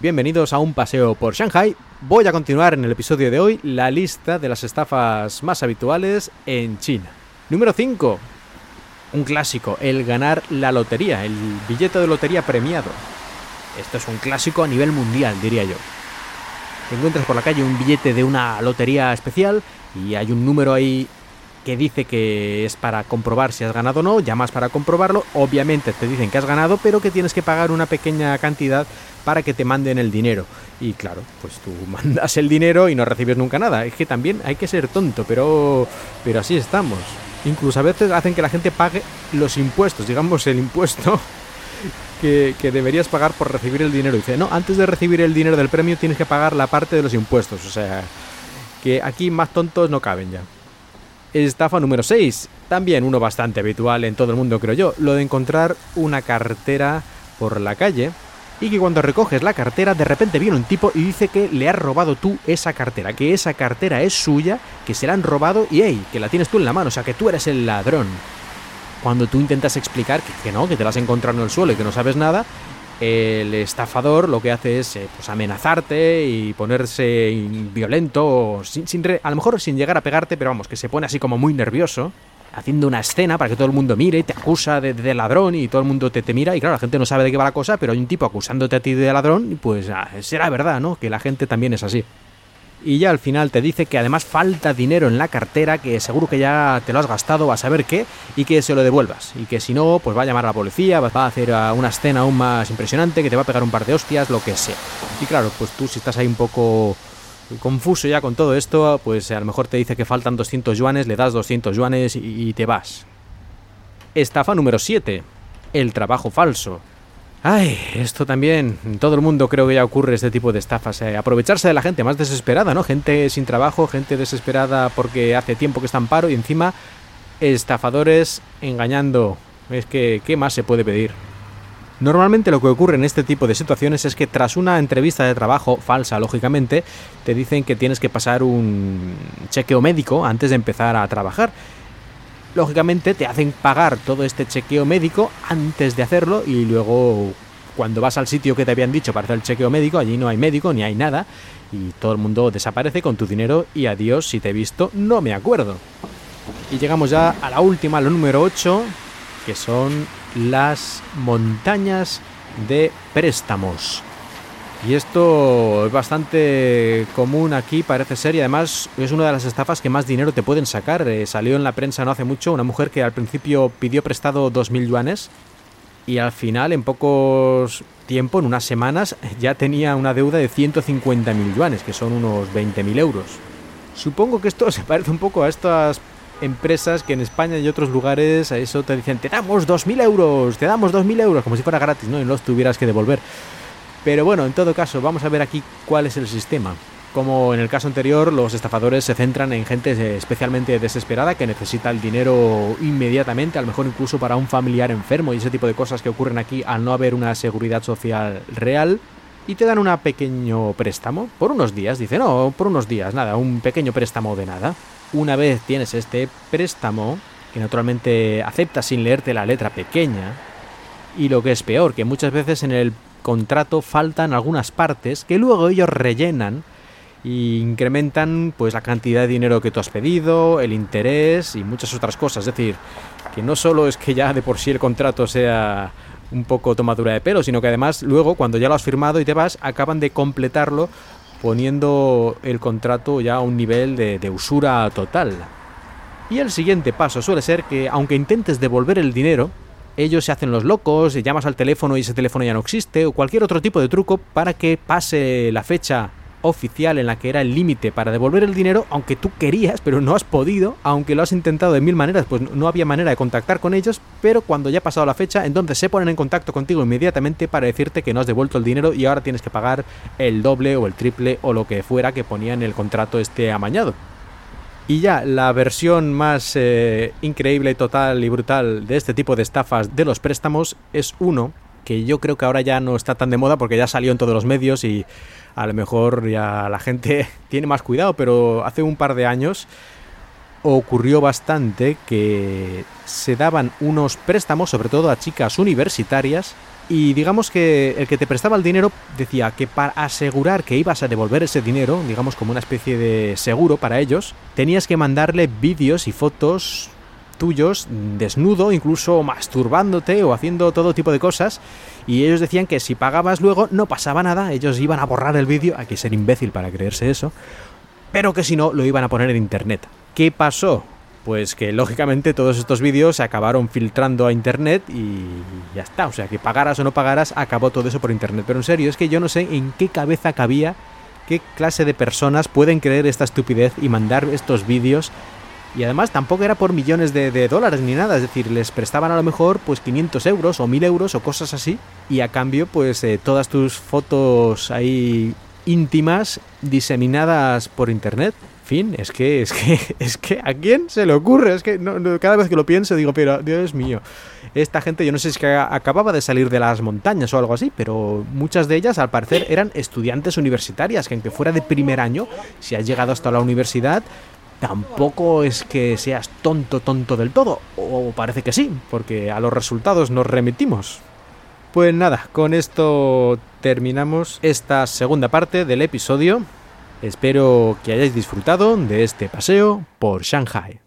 bienvenidos a un paseo por Shanghai. Voy a continuar en el episodio de hoy la lista de las estafas más habituales en China. Número 5. Un clásico, el ganar la lotería, el billete de lotería premiado. Esto es un clásico a nivel mundial, diría yo. Te encuentras por la calle un billete de una lotería especial y hay un número ahí que dice que es para comprobar si has ganado o no, llamas para comprobarlo, obviamente te dicen que has ganado, pero que tienes que pagar una pequeña cantidad para que te manden el dinero. Y claro, pues tú mandas el dinero y no recibes nunca nada. Es que también hay que ser tonto, pero, pero así estamos. Incluso a veces hacen que la gente pague los impuestos, digamos el impuesto que, que, deberías pagar por recibir el dinero. Dice, no, antes de recibir el dinero del premio tienes que pagar la parte de los impuestos. O sea, que aquí más tontos no caben ya. Estafa número 6. También uno bastante habitual en todo el mundo, creo yo. Lo de encontrar una cartera por la calle y que cuando recoges la cartera de repente viene un tipo y dice que le has robado tú esa cartera, que esa cartera es suya, que se la han robado y hey, que la tienes tú en la mano, o sea que tú eres el ladrón. Cuando tú intentas explicar que, que no, que te la has encontrado en el suelo y que no sabes nada, el estafador lo que hace es eh, pues amenazarte y ponerse violento, sin, sin a lo mejor sin llegar a pegarte, pero vamos, que se pone así como muy nervioso, haciendo una escena para que todo el mundo mire te acusa de, de ladrón y todo el mundo te, te, mira y claro, la gente no sabe de qué va la cosa, pero hay un tipo acusándote a ti de ladrón y pues ah, será verdad, ¿no? Que la gente también es así y ya al final te dice que además falta dinero en la cartera, que seguro que ya te lo has gastado a saber qué, y que se lo devuelvas. Y que si no, pues va a llamar a la policía, va a hacer una escena aún más impresionante, que te va a pegar un par de hostias, lo que sea. Y claro, pues tú si estás ahí un poco confuso ya con todo esto, pues a lo mejor te dice que faltan 200 yuanes, le das 200 yuanes y te vas. Estafa número 7. El trabajo falso. Ay, esto también, en todo el mundo creo que ya ocurre este tipo de estafas. Eh, aprovecharse de la gente más desesperada, ¿no? Gente sin trabajo, gente desesperada porque hace tiempo que está en paro y encima estafadores engañando. Es que, ¿qué más se puede pedir? Normalmente lo que ocurre en este tipo de situaciones es que tras una entrevista de trabajo, falsa lógicamente, te dicen que tienes que pasar un chequeo médico antes de empezar a trabajar lógicamente te hacen pagar todo este chequeo médico antes de hacerlo y luego cuando vas al sitio que te habían dicho para hacer el chequeo médico, allí no hay médico ni hay nada y todo el mundo desaparece con tu dinero y adiós, si te he visto, no me acuerdo. Y llegamos ya a la última, la número 8, que son las montañas de préstamos. Y esto es bastante común aquí, parece ser, y además es una de las estafas que más dinero te pueden sacar. Eh, salió en la prensa no hace mucho una mujer que al principio pidió prestado 2.000 yuanes y al final, en pocos tiempo, en unas semanas, ya tenía una deuda de 150.000 yuanes, que son unos 20.000 euros. Supongo que esto se parece un poco a estas empresas que en España y otros lugares a eso te dicen, te damos 2.000 euros, te damos 2.000 euros, como si fuera gratis, ¿no? Y los tuvieras que devolver. Pero bueno, en todo caso, vamos a ver aquí cuál es el sistema. Como en el caso anterior, los estafadores se centran en gente especialmente desesperada que necesita el dinero inmediatamente, a lo mejor incluso para un familiar enfermo y ese tipo de cosas que ocurren aquí al no haber una seguridad social real. Y te dan un pequeño préstamo por unos días. Dice, no, por unos días, nada, un pequeño préstamo de nada. Una vez tienes este préstamo, que naturalmente aceptas sin leerte la letra pequeña, y lo que es peor, que muchas veces en el contrato faltan algunas partes que luego ellos rellenan e incrementan pues la cantidad de dinero que tú has pedido, el interés y muchas otras cosas. Es decir, que no solo es que ya de por sí el contrato sea un poco tomadura de pelo, sino que además luego cuando ya lo has firmado y te vas, acaban de completarlo poniendo el contrato ya a un nivel de, de usura total. Y el siguiente paso suele ser que aunque intentes devolver el dinero, ellos se hacen los locos, llamas al teléfono y ese teléfono ya no existe, o cualquier otro tipo de truco para que pase la fecha oficial en la que era el límite para devolver el dinero, aunque tú querías, pero no has podido, aunque lo has intentado de mil maneras, pues no había manera de contactar con ellos, pero cuando ya ha pasado la fecha, entonces se ponen en contacto contigo inmediatamente para decirte que no has devuelto el dinero y ahora tienes que pagar el doble o el triple o lo que fuera que ponía en el contrato este amañado. Y ya la versión más eh, increíble, total y brutal de este tipo de estafas de los préstamos es uno que yo creo que ahora ya no está tan de moda porque ya salió en todos los medios y a lo mejor ya la gente tiene más cuidado, pero hace un par de años ocurrió bastante que se daban unos préstamos, sobre todo a chicas universitarias, Y digamos que el que te prestaba el dinero decía que para asegurar que ibas a devolver ese dinero, digamos como una especie de seguro para ellos, tenías que mandarle vídeos y fotos tuyos desnudo, incluso masturbándote o haciendo todo tipo de cosas. Y ellos decían que si pagabas luego no pasaba nada, ellos iban a borrar el vídeo, hay que ser imbécil para creerse eso, pero que si no lo iban a poner en internet. ¿Qué pasó? Pues que lógicamente todos estos vídeos se acabaron filtrando a internet y ya está. O sea que pagaras o no pagaras, acabó todo eso por internet. Pero en serio, es que yo no sé en qué cabeza cabía, qué clase de personas pueden creer esta estupidez y mandar estos vídeos. Y además tampoco era por millones de, dólares ni nada, es decir, les prestaban a lo mejor pues 500 euros o 1000 euros o cosas así. Y a cambio pues eh, todas tus fotos ahí íntimas diseminadas por internet fin, es que, es que, es que, ¿a quién se le ocurre? Es que cada vez que lo pienso digo, pero Dios mío, esta gente, yo no sé si es que acababa de salir de las montañas o algo así, pero muchas de ellas al parecer eran estudiantes universitarias, que aunque fuera de primer año, si has llegado hasta la universidad, tampoco es que seas tonto, tonto del todo, o parece que sí, porque a los resultados nos remitimos. Pues nada, con esto terminamos esta segunda parte del episodio. Espero que hayáis disfrutado de este paseo por Shanghai.